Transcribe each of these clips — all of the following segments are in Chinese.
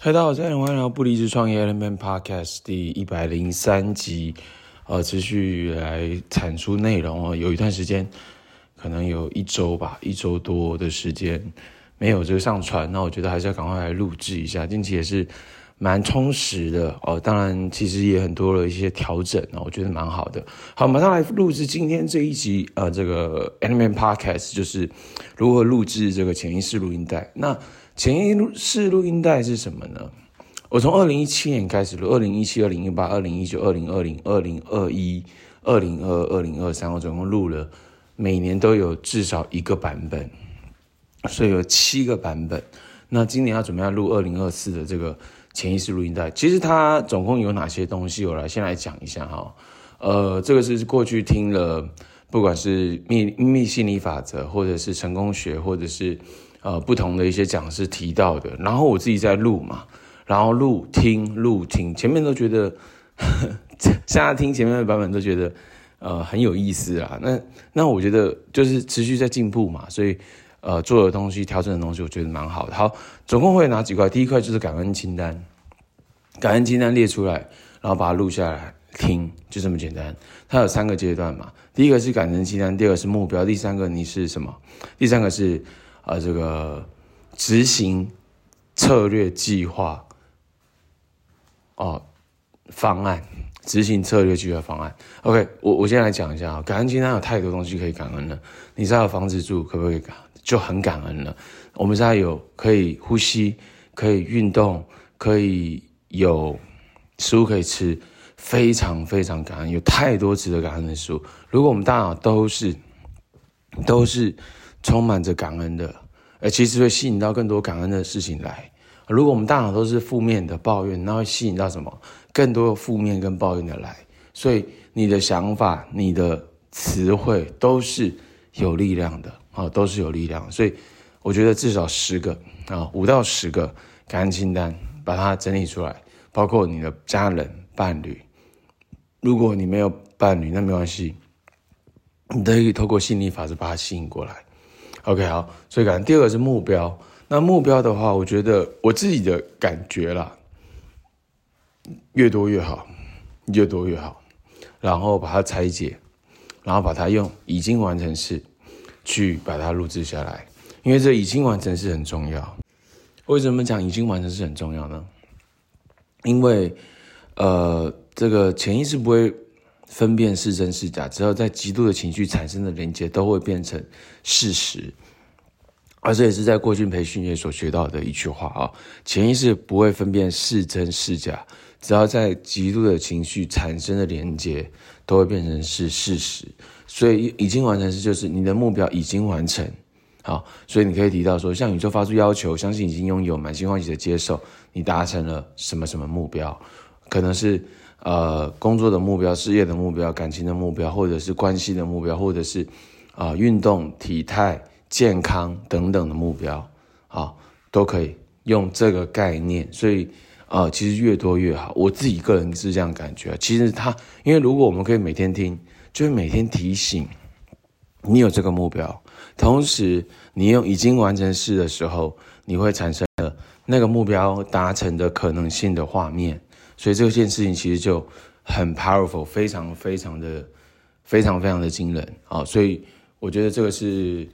嗨，大家好，欢迎来到不离职创业 Element Podcast 第一百零三集，呃，持续来产出内容哦。有一段时间，可能有一周吧，一周多的时间没有这个上传，那我觉得还是要赶快来录制一下。近期也是蛮充实的哦，当然其实也很多了一些调整，我觉得蛮好的。好，马上来录制今天这一集，呃，这个 Element Podcast 就是如何录制这个潜意识录音带。那潜意识录音带是什么呢？我从二零一七年开始录，二零一七、二零一八、二零一九、二零二零、二零二一、二零二二、二零二三，我总共录了，每年都有至少一个版本，所以有七个版本。那今年要准备要录二零二四的这个潜意识录音带，其实它总共有哪些东西？我来先来讲一下哈。呃，这个是过去听了，不管是秘密心理法则，或者是成功学，或者是。呃，不同的一些讲师提到的，然后我自己在录嘛，然后录听录听，前面都觉得，呵 现在听前面的版本都觉得，呃，很有意思啊。那那我觉得就是持续在进步嘛，所以呃，做的东西、调整的东西，我觉得蛮好的。好，总共会有哪几块？第一块就是感恩清单，感恩清单列出来，然后把它录下来听，就这么简单。它有三个阶段嘛，第一个是感恩清单，第二个是目标，第三个你是什么？第三个是。啊，这个执行策略计划哦，方案执行策略计划方案。OK，我我先来讲一下啊，感恩清单有太多东西可以感恩了。你知道有房子住，可不可以感？就很感恩了。我们现在有可以呼吸，可以运动，可以有食物可以吃，非常非常感恩。有太多值得感恩的事物。如果我们大脑都是都是。充满着感恩的，而其实会吸引到更多感恩的事情来。如果我们大脑都是负面的抱怨，那会吸引到什么？更多负面跟抱怨的来。所以你的想法、你的词汇都是有力量的啊，都是有力量。所以我觉得至少十个啊，五到十个感恩清单，把它整理出来，包括你的家人、伴侣。如果你没有伴侣，那没关系，你可以透过吸引力法则把它吸引过来。OK，好，所以感恩。第二个是目标。那目标的话，我觉得我自己的感觉啦，越多越好，越多越好。然后把它拆解，然后把它用已经完成式去把它录制下来，因为这已经完成式很重要。为什么讲已经完成式很重要呢？因为呃，这个潜意识不会。分辨是真是假，只要在极度的情绪产生的连接，都会变成事实。而这也是在过去培训业所学到的一句话啊，潜意识不会分辨是真是假，只要在极度的情绪产生的连接，都会变成是事实。所以已经完成是就是你的目标已经完成，好，所以你可以提到说，向宇宙发出要求，相信已经拥有，满心欢喜的接受，你达成了什么什么目标，可能是。呃，工作的目标、事业的目标、感情的目标，或者是关系的目标，或者是啊、运动、体态、健康等等的目标，啊，都可以用这个概念。所以啊、呃，其实越多越好。我自己个人是这样感觉。其实它，因为如果我们可以每天听，就会每天提醒你有这个目标，同时你用已经完成式的时候，你会产生了那个目标达成的可能性的画面。所以这件事情其实就很 powerful，非常非常的非常非常的惊人啊！所以我觉得这个是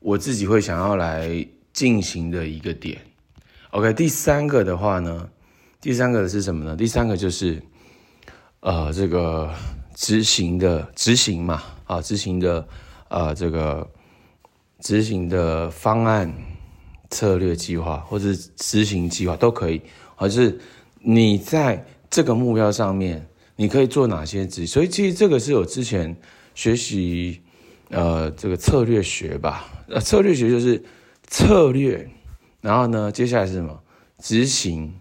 我自己会想要来进行的一个点。OK，第三个的话呢，第三个是什么呢？第三个就是呃这个执行的执行嘛啊，执行的呃这个执行的方案、策略计划或者执行计划都可以，而是。你在这个目标上面，你可以做哪些事？所以其实这个是我之前学习，呃，这个策略学吧。呃，策略学就是策略，然后呢，接下来是什么？执行。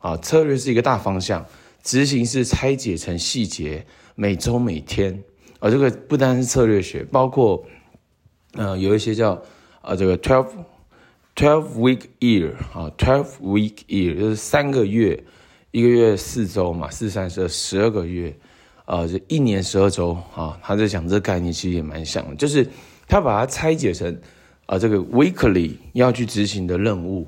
啊，策略是一个大方向，执行是拆解成细节，每周每天。啊，这个不单是策略学，包括，呃，有一些叫啊，这个 twelve twelve week year 啊，twelve week year 就是三个月。一个月四周嘛，四三十二，十二个月，呃，这一年十二周啊。他在讲这个概念，其实也蛮像的，就是他把它拆解成啊、呃，这个 weekly 要去执行的任务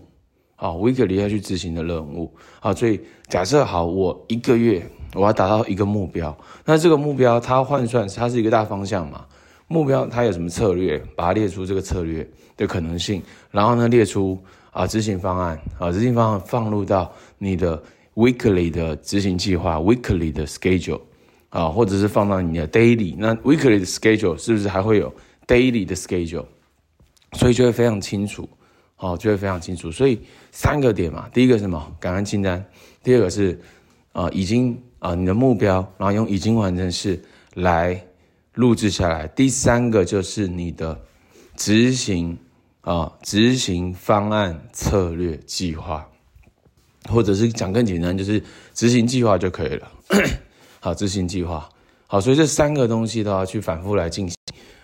啊，weekly 要去执行的任务，啊，所以假设好，我一个月我要达到一个目标，那这个目标它换算它是一个大方向嘛？目标它有什么策略？把它列出这个策略的可能性，然后呢，列出啊执行方案啊执行方案放入到你的 weekly 的执行计划，weekly 的 schedule 啊，或者是放到你的 daily，那 weekly 的 schedule 是不是还会有 daily 的 schedule？所以就会非常清楚。哦，就会非常清楚。所以三个点嘛，第一个是什么？感恩清单。第二个是啊、已经啊、你的目标，然后用已经完成式来录制下来。第三个就是你的执行啊、执行方案、策略、计划，或者是讲更简单，就是执行计划就可以了。好，执行计划。好，所以这三个东西都要去反复来进行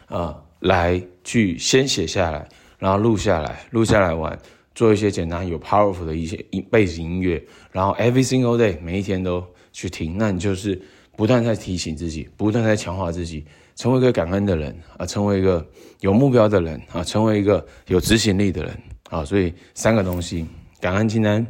啊、呃，来去先写下来。然后录下来，录下来完，做一些简单有 powerful 的一些背景音乐，然后 every single day 每一天都去听，那你就是不断在提醒自己，不断在强化自己，成为一个感恩的人啊，成为一个有目标的人啊，成为一个有执行力的人啊。所以三个东西：感恩清单、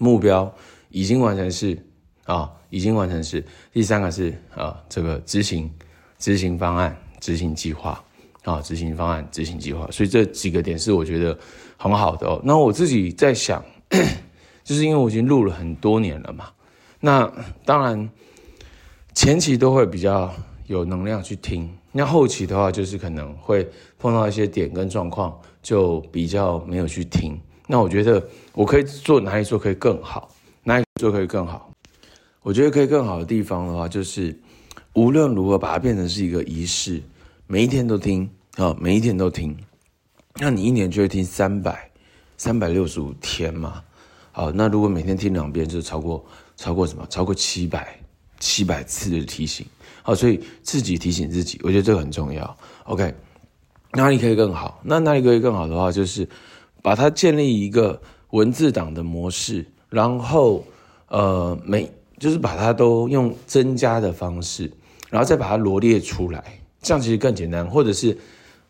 目标已经完成式啊，已经完成式。第三个是啊，这个执行执行方案、执行计划。啊，执行方案、执行计划，所以这几个点是我觉得很好的哦。那我自己在想，就是因为我已经录了很多年了嘛，那当然前期都会比较有能量去听，那后期的话就是可能会碰到一些点跟状况，就比较没有去听。那我觉得我可以做哪里做可以更好，哪里做可以更好？我觉得可以更好的地方的话，就是无论如何把它变成是一个仪式。每一天都听啊，每一天都听，那你一年就会听三百三百六十五天嘛。好，那如果每天听两遍，就超过超过什么？超过七百七百次的提醒。好，所以自己提醒自己，我觉得这个很重要。OK，哪里可以更好？那哪里可以更好的话，就是把它建立一个文字档的模式，然后呃，每就是把它都用增加的方式，然后再把它罗列出来。这样其实更简单，或者是，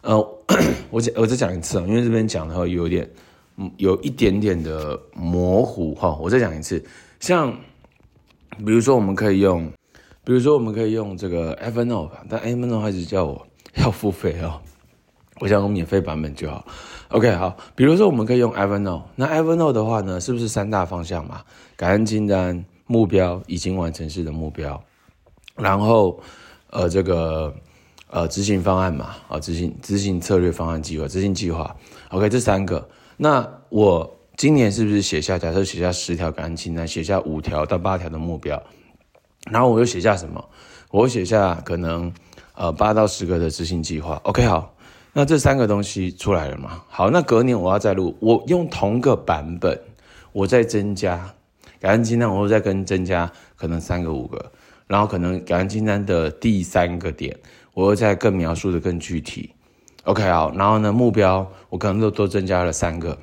呃，我讲我再讲一次啊，因为这边讲的话有点，有一点点的模糊哈，我再讲一次，像，比如说我们可以用，比如说我们可以用这个 Evernote 吧，但 Evernote 还是叫我要付费哦，我想用免费版本就好。OK，好，比如说我们可以用 Evernote，那 Evernote 的话呢，是不是三大方向嘛？感恩清单、目标已经完成式的目标，然后，呃，这个。呃，执行方案嘛，啊，执行执行策略方案计划，执行计划，OK，这三个。那我今年是不是写下？假设写下十条感恩清单，写下五条到八条的目标，然后我又写下什么？我写下可能呃八到十个的执行计划。OK，好，那这三个东西出来了吗？好，那隔年我要再录，我用同个版本，我再增加感恩清单，我会再跟增加可能三个五个，然后可能感恩清单的第三个点。我又再更描述的更具体，OK 好，然后呢，目标我可能都多增加了三个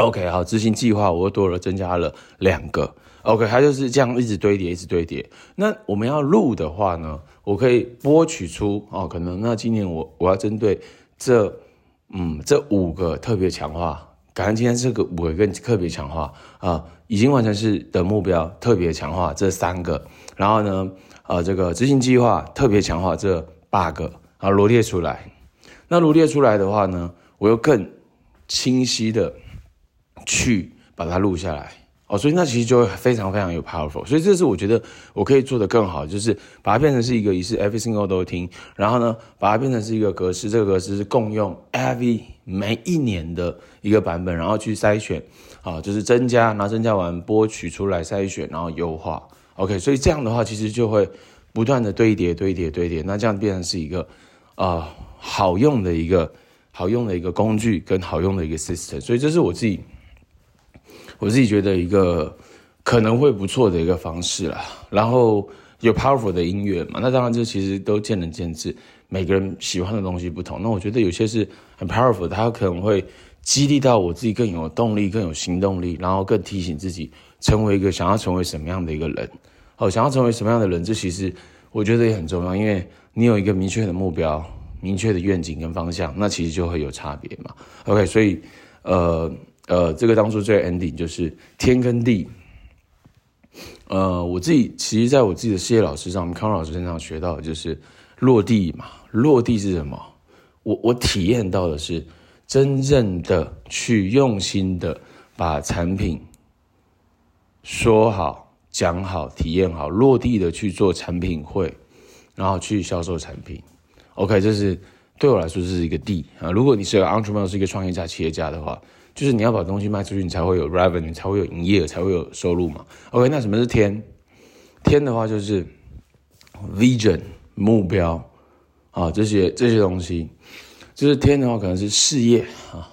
，OK 好，执行计划我又多了增加了两个，OK 它就是这样一直堆叠，一直堆叠。那我们要录的话呢，我可以拨取出哦，可能那今年我我要针对这嗯这五个特别强化，感恩今天这个五个更特别强化啊，已经完成是的目标特别强化这三个，然后呢。呃，这个执行计划特别强化这八个啊，罗列出来。那罗列出来的话呢，我又更清晰的去把它录下来哦，所以那其实就会非常非常有 powerful。所以这是我觉得我可以做得更好，就是把它变成是一个仪式，every single 都听。然后呢，把它变成是一个格式，这个格式是共用 every 每一年的一个版本，然后去筛选啊，就是增加，然后增加完播取出来筛选，然后优化。OK，所以这样的话，其实就会不断的堆叠、堆叠、堆叠，那这样变成是一个啊、好用的一个好用的一个工具跟好用的一个 system。所以这是我自己我自己觉得一个可能会不错的一个方式啦。然后有 powerful 的音乐嘛，那当然这其实都见仁见智，每个人喜欢的东西不同。那我觉得有些是很 powerful，它可能会激励到我自己更有动力、更有行动力，然后更提醒自己成为一个想要成为什么样的一个人。哦，想要成为什么样的人，这其实我觉得也很重要，因为你有一个明确的目标、明确的愿景跟方向，那其实就会有差别嘛。OK，所以呃，呃，这个当初最 ending 就是天跟地。呃，我自己其实在我自己的事业老师上，康老师身上学到的就是落地嘛。落地是什么？我我体验到的是真正的去用心的把产品说好、讲好、体验好，落地的去做产品会，然后去销售产品。OK，这是对我来说这是一个地啊。如果你是个 entrepreneur，是一个创业家、企业家的话。就是你要把东西卖出去，你才会有 revenue，才会有营业额，才会有收入嘛。OK，那什么是天？天的话就是 vision 目标啊，这些这些东西，就是天的话可能是事业啊，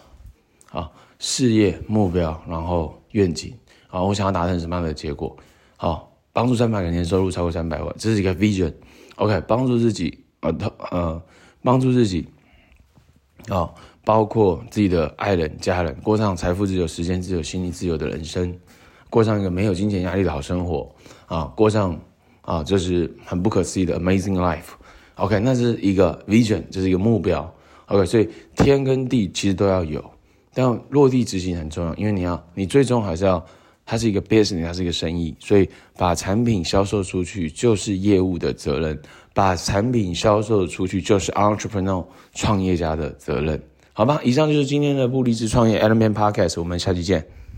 啊事业目标，然后愿景啊，我想要达成什么样的结果？好，帮助三百个人年收入超过三百万，这是一个 vision。OK，帮助自己呃呃，帮助自己啊。包括自己的爱人、家人，过上财富自由、时间自由、心理自由的人生，过上一个没有金钱压力的好生活啊，过上啊，就是很不可思议的 amazing life。OK，那是一个 vision，这是一个目标。OK，所以天跟地其实都要有，但落地执行很重要，因为你要，你最终还是要，它是一个 business，它是一个生意，所以把产品销售出去就是业务的责任，把产品销售出去就是 entrepreneurial 创业家的责任。好吧，以上就是今天的不离职创业 Element Podcast，我们下期见。